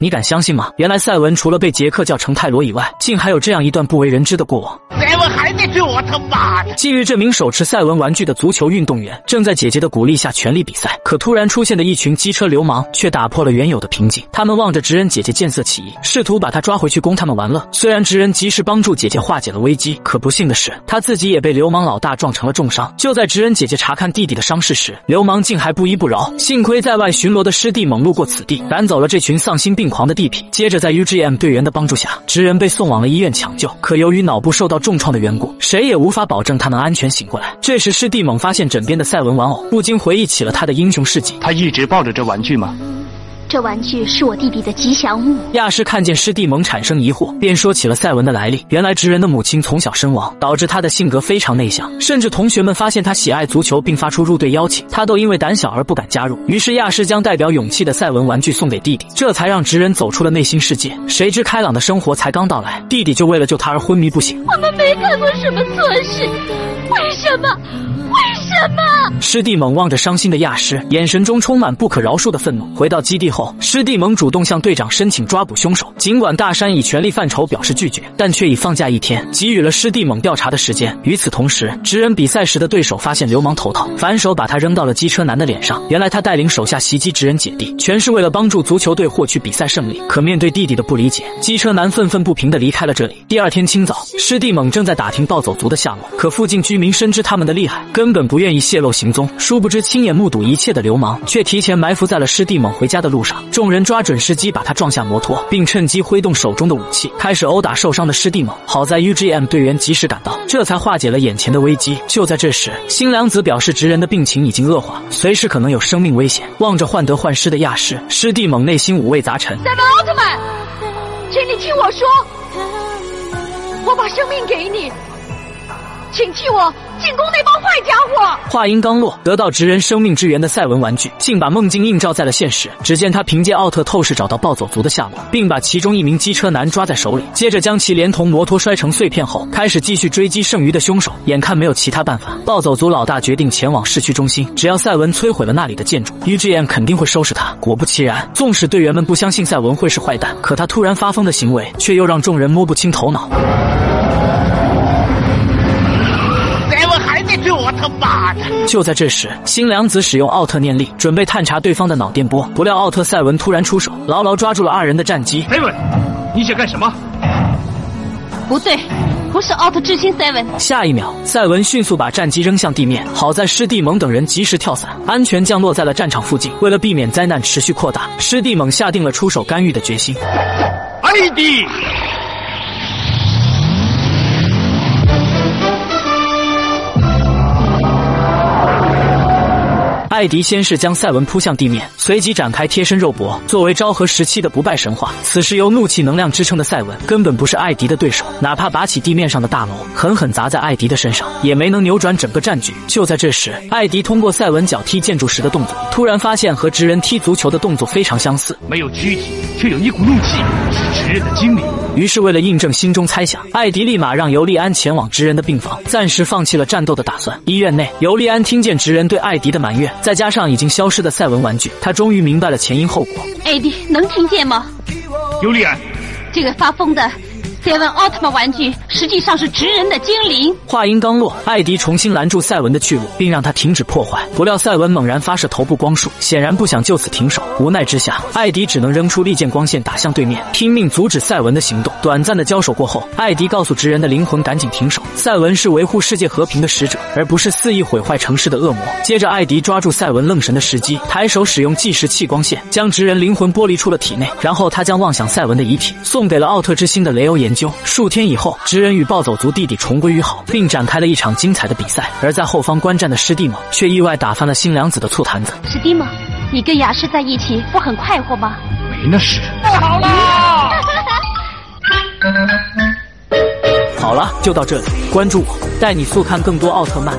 你敢相信吗？原来赛文除了被杰克叫成泰罗以外，竟还有这样一段不为人知的过往。赛文还得追我他妈的！近日，这名手持赛文玩具的足球运动员正在姐姐的鼓励下全力比赛，可突然出现的一群机车流氓却打破了原有的平静。他们望着直人姐姐见色起意，试图把她抓回去供他们玩乐。虽然直人及时帮助姐姐化解了危机，可不幸的是，他自己也被流氓老大撞成了重伤。就在直人姐姐查看弟弟的伤势时，流氓竟还不依不饶。幸亏在外巡逻的师弟猛路过此地，赶走了这群丧心病狂的地痞。接着，在 UGM 队员的帮助下，直人被送往了医院抢救。可由于脑部受到重创的缘故，谁也无法保证他能安全醒过来。这时，师弟猛发现枕边的赛文玩偶，不禁回忆起了他的英雄事迹。他一直抱着这玩具吗？这玩具是我弟弟的吉祥物。亚诗看见师弟萌产生疑惑，便说起了赛文的来历。原来直人的母亲从小身亡，导致他的性格非常内向，甚至同学们发现他喜爱足球并发出入队邀请，他都因为胆小而不敢加入。于是亚诗将代表勇气的赛文玩具送给弟弟，这才让直人走出了内心世界。谁知开朗的生活才刚到来，弟弟就为了救他而昏迷不醒。我们没干过什么错事，为什么？什么？师弟猛望着伤心的亚师，眼神中充满不可饶恕的愤怒。回到基地后，师弟猛主动向队长申请抓捕凶手。尽管大山以权力范畴表示拒绝，但却以放假一天给予了师弟猛调查的时间。与此同时，直人比赛时的对手发现流氓头套，反手把他扔到了机车男的脸上。原来他带领手下袭击直人姐弟，全是为了帮助足球队获取比赛胜利。可面对弟弟的不理解，机车男愤愤不平地离开了这里。第二天清早，师弟猛正在打听暴走族的下落，可附近居民深知他们的厉害，根本不愿愿意泄露行踪。殊不知，亲眼目睹一切的流氓却提前埋伏在了师弟猛回家的路上。众人抓准时机，把他撞下摩托，并趁机挥动手中的武器，开始殴打受伤的师弟猛。好在 UGM 队员及时赶到，这才化解了眼前的危机。就在这时，新良子表示直人的病情已经恶化，随时可能有生命危险。望着患得患失的亚师，师弟猛内心五味杂陈。赛文奥特曼，请你听我说，我把生命给你，请替我进攻那帮坏家伙。话音刚落，得到直人生命之源的赛文玩具竟把梦境映照在了现实。只见他凭借奥特透视找到暴走族的下落，并把其中一名机车男抓在手里，接着将其连同摩托摔成碎片后，开始继续追击剩余的凶手。眼看没有其他办法，暴走族老大决定前往市区中心，只要赛文摧毁了那里的建筑，UGM 肯定会收拾他。果不其然，纵使队员们不相信赛文会是坏蛋，可他突然发疯的行为却又让众人摸不清头脑。我他妈的！就在这时，新良子使用奥特念力，准备探查对方的脑电波。不料奥特赛文突然出手，牢牢抓住了二人的战机。Seven，你想干什么？不对，不是奥特之星 Seven，下一秒，赛文迅速把战机扔向地面，好在师弟猛等人及时跳伞，安全降落在了战场附近。为了避免灾难持续扩大，师弟猛下定了出手干预的决心。艾迪，艾迪先是将赛文扑向地面，随即展开贴身肉搏。作为昭和时期的不败神话，此时由怒气能量支撑的赛文根本不是艾迪的对手，哪怕拔起地面上的大楼，狠狠砸在艾迪的身上，也没能扭转整个战局。就在这时，艾迪通过赛文脚踢建筑时的动作，突然发现和直人踢足球的动作非常相似，没有躯体，却有一股怒气，是直人的精灵。于是，为了印证心中猜想，艾迪立马让尤利安前往直人的病房，暂时放弃了战斗的打算。医院内，尤利安听见直人对艾迪的埋怨，再加上已经消失的赛文玩具，他终于明白了前因后果。艾迪能听见吗？尤利安，这个发疯的 Seven 奥特曼玩具实际上是直人的精灵。话音刚落，艾迪重新拦住赛文的去路，并让他停止破坏。不料赛文猛然发射头部光束，显然不想就此停手。无奈之下，艾迪只能扔出利剑光线打向对面，拼命阻止赛文的行动。短暂的交手过后，艾迪告诉直人的灵魂赶紧停手，赛文是维护世界和平的使者，而不是肆意毁坏城市的恶魔。接着，艾迪抓住赛文愣神的时机，抬手使用计时器光线将直人灵魂剥离出了体内，然后他将妄想赛文的遗体送给了奥特之星的雷欧研究。数天以后，直人与暴走族弟弟重归于好，并展开了一场精彩的比赛。而在后方观战的师弟猛却意外打翻了新娘子的醋坛子。师弟们，你跟雅诗在一起不很快活吗？没那事。不好了！好了，就到这里，关注我，带你速看更多奥特曼。